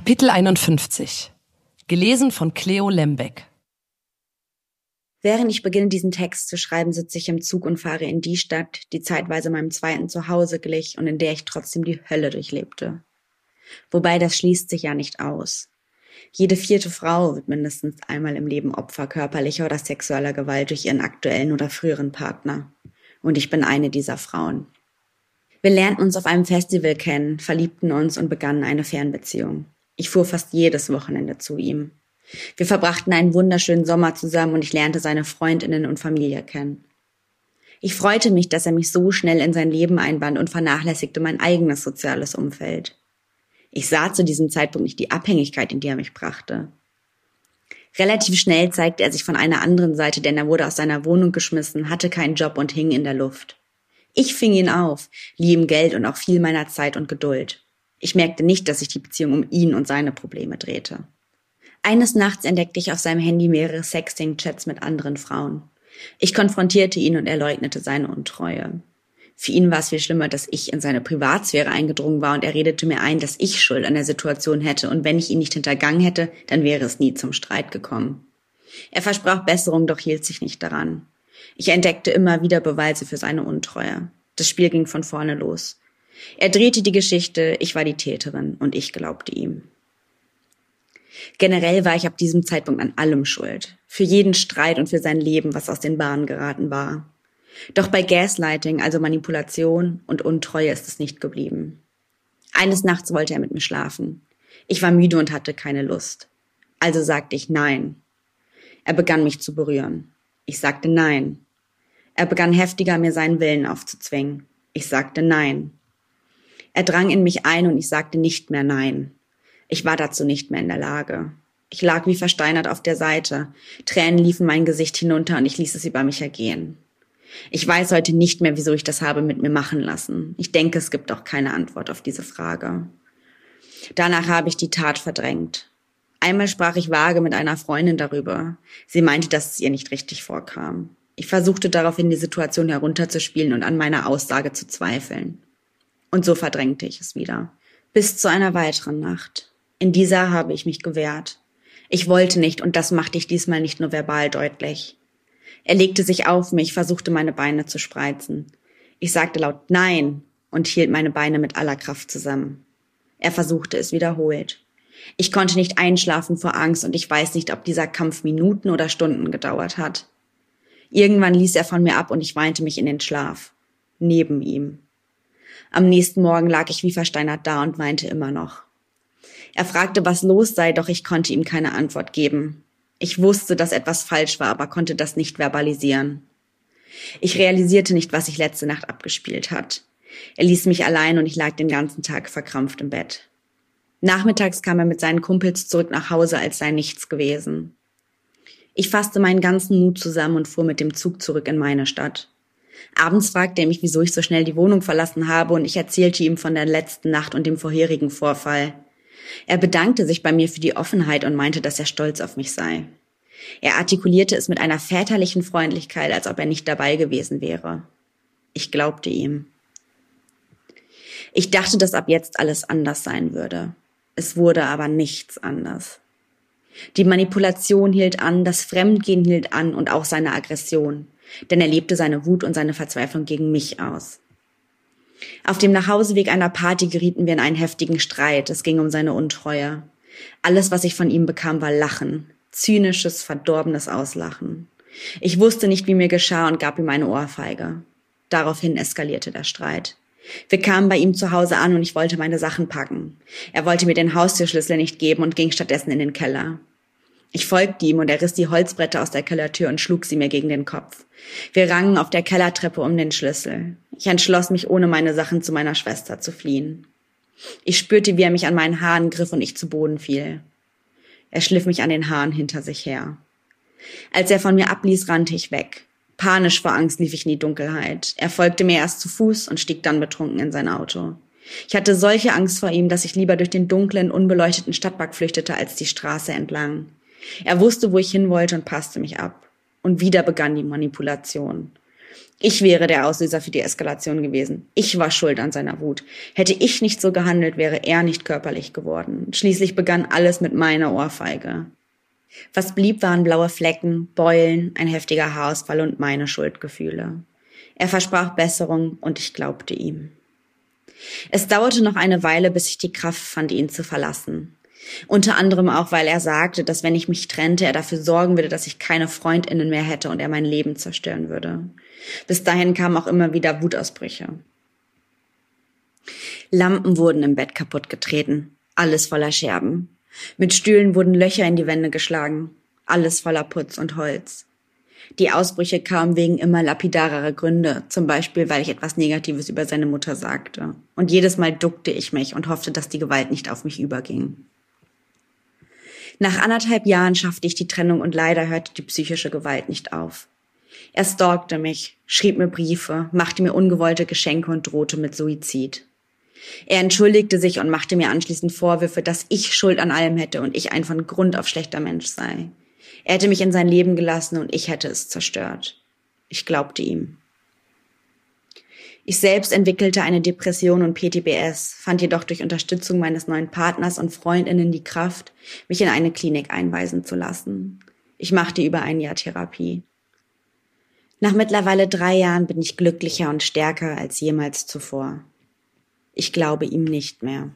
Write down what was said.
Kapitel 51. Gelesen von Cleo Lembeck. Während ich beginne, diesen Text zu schreiben, sitze ich im Zug und fahre in die Stadt, die zeitweise meinem zweiten Zuhause glich und in der ich trotzdem die Hölle durchlebte. Wobei das schließt sich ja nicht aus. Jede vierte Frau wird mindestens einmal im Leben Opfer körperlicher oder sexueller Gewalt durch ihren aktuellen oder früheren Partner. Und ich bin eine dieser Frauen. Wir lernten uns auf einem Festival kennen, verliebten uns und begannen eine Fernbeziehung. Ich fuhr fast jedes Wochenende zu ihm. Wir verbrachten einen wunderschönen Sommer zusammen und ich lernte seine Freundinnen und Familie kennen. Ich freute mich, dass er mich so schnell in sein Leben einband und vernachlässigte mein eigenes soziales Umfeld. Ich sah zu diesem Zeitpunkt nicht die Abhängigkeit, in die er mich brachte. Relativ schnell zeigte er sich von einer anderen Seite, denn er wurde aus seiner Wohnung geschmissen, hatte keinen Job und hing in der Luft. Ich fing ihn auf, lieh ihm Geld und auch viel meiner Zeit und Geduld. Ich merkte nicht, dass sich die Beziehung um ihn und seine Probleme drehte. Eines Nachts entdeckte ich auf seinem Handy mehrere Sexting-Chats mit anderen Frauen. Ich konfrontierte ihn und er leugnete seine Untreue. Für ihn war es viel schlimmer, dass ich in seine Privatsphäre eingedrungen war und er redete mir ein, dass ich Schuld an der Situation hätte und wenn ich ihn nicht hintergangen hätte, dann wäre es nie zum Streit gekommen. Er versprach Besserung, doch hielt sich nicht daran. Ich entdeckte immer wieder Beweise für seine Untreue. Das Spiel ging von vorne los. Er drehte die Geschichte, ich war die Täterin und ich glaubte ihm. Generell war ich ab diesem Zeitpunkt an allem schuld. Für jeden Streit und für sein Leben, was aus den Bahnen geraten war. Doch bei Gaslighting, also Manipulation und Untreue, ist es nicht geblieben. Eines Nachts wollte er mit mir schlafen. Ich war müde und hatte keine Lust. Also sagte ich Nein. Er begann mich zu berühren. Ich sagte Nein. Er begann heftiger, mir seinen Willen aufzuzwingen. Ich sagte Nein. Er drang in mich ein und ich sagte nicht mehr Nein. Ich war dazu nicht mehr in der Lage. Ich lag wie versteinert auf der Seite. Tränen liefen mein Gesicht hinunter und ich ließ es über mich ergehen. Ich weiß heute nicht mehr, wieso ich das habe mit mir machen lassen. Ich denke, es gibt auch keine Antwort auf diese Frage. Danach habe ich die Tat verdrängt. Einmal sprach ich vage mit einer Freundin darüber. Sie meinte, dass es ihr nicht richtig vorkam. Ich versuchte daraufhin die Situation herunterzuspielen und an meiner Aussage zu zweifeln. Und so verdrängte ich es wieder. Bis zu einer weiteren Nacht. In dieser habe ich mich gewehrt. Ich wollte nicht, und das machte ich diesmal nicht nur verbal deutlich. Er legte sich auf mich, versuchte meine Beine zu spreizen. Ich sagte laut Nein und hielt meine Beine mit aller Kraft zusammen. Er versuchte es wiederholt. Ich konnte nicht einschlafen vor Angst und ich weiß nicht, ob dieser Kampf Minuten oder Stunden gedauert hat. Irgendwann ließ er von mir ab und ich weinte mich in den Schlaf. Neben ihm. Am nächsten Morgen lag ich wie versteinert da und weinte immer noch. Er fragte, was los sei, doch ich konnte ihm keine Antwort geben. Ich wusste, dass etwas falsch war, aber konnte das nicht verbalisieren. Ich realisierte nicht, was sich letzte Nacht abgespielt hat. Er ließ mich allein und ich lag den ganzen Tag verkrampft im Bett. Nachmittags kam er mit seinen Kumpels zurück nach Hause, als sei nichts gewesen. Ich fasste meinen ganzen Mut zusammen und fuhr mit dem Zug zurück in meine Stadt. Abends fragte er mich, wieso ich so schnell die Wohnung verlassen habe, und ich erzählte ihm von der letzten Nacht und dem vorherigen Vorfall. Er bedankte sich bei mir für die Offenheit und meinte, dass er stolz auf mich sei. Er artikulierte es mit einer väterlichen Freundlichkeit, als ob er nicht dabei gewesen wäre. Ich glaubte ihm. Ich dachte, dass ab jetzt alles anders sein würde. Es wurde aber nichts anders. Die Manipulation hielt an, das Fremdgehen hielt an und auch seine Aggression denn er lebte seine Wut und seine Verzweiflung gegen mich aus. Auf dem Nachhauseweg einer Party gerieten wir in einen heftigen Streit. Es ging um seine Untreue. Alles, was ich von ihm bekam, war Lachen. Zynisches, verdorbenes Auslachen. Ich wusste nicht, wie mir geschah und gab ihm eine Ohrfeige. Daraufhin eskalierte der Streit. Wir kamen bei ihm zu Hause an und ich wollte meine Sachen packen. Er wollte mir den Haustürschlüssel nicht geben und ging stattdessen in den Keller. Ich folgte ihm und er riss die Holzbretter aus der Kellertür und schlug sie mir gegen den Kopf. Wir rangen auf der Kellertreppe um den Schlüssel. Ich entschloss mich, ohne meine Sachen zu meiner Schwester zu fliehen. Ich spürte, wie er mich an meinen Haaren griff und ich zu Boden fiel. Er schliff mich an den Haaren hinter sich her. Als er von mir abließ, rannte ich weg. Panisch vor Angst lief ich in die Dunkelheit. Er folgte mir erst zu Fuß und stieg dann betrunken in sein Auto. Ich hatte solche Angst vor ihm, dass ich lieber durch den dunklen, unbeleuchteten Stadtpark flüchtete als die Straße entlang. Er wusste, wo ich hin wollte und passte mich ab. Und wieder begann die Manipulation. Ich wäre der Auslöser für die Eskalation gewesen. Ich war schuld an seiner Wut. Hätte ich nicht so gehandelt, wäre er nicht körperlich geworden. Schließlich begann alles mit meiner Ohrfeige. Was blieb, waren blaue Flecken, Beulen, ein heftiger Haarausfall und meine Schuldgefühle. Er versprach Besserung und ich glaubte ihm. Es dauerte noch eine Weile, bis ich die Kraft fand, ihn zu verlassen. Unter anderem auch, weil er sagte, dass wenn ich mich trennte, er dafür sorgen würde, dass ich keine Freundinnen mehr hätte und er mein Leben zerstören würde. Bis dahin kamen auch immer wieder Wutausbrüche. Lampen wurden im Bett kaputt getreten, alles voller Scherben. Mit Stühlen wurden Löcher in die Wände geschlagen, alles voller Putz und Holz. Die Ausbrüche kamen wegen immer lapidarerer Gründe, zum Beispiel, weil ich etwas Negatives über seine Mutter sagte. Und jedes Mal duckte ich mich und hoffte, dass die Gewalt nicht auf mich überging. Nach anderthalb Jahren schaffte ich die Trennung und leider hörte die psychische Gewalt nicht auf. Er stalkte mich, schrieb mir Briefe, machte mir ungewollte Geschenke und drohte mit Suizid. Er entschuldigte sich und machte mir anschließend Vorwürfe, dass ich Schuld an allem hätte und ich ein von Grund auf schlechter Mensch sei. Er hätte mich in sein Leben gelassen und ich hätte es zerstört. Ich glaubte ihm. Ich selbst entwickelte eine Depression und PTBS, fand jedoch durch Unterstützung meines neuen Partners und Freundinnen die Kraft, mich in eine Klinik einweisen zu lassen. Ich machte über ein Jahr Therapie. Nach mittlerweile drei Jahren bin ich glücklicher und stärker als jemals zuvor. Ich glaube ihm nicht mehr.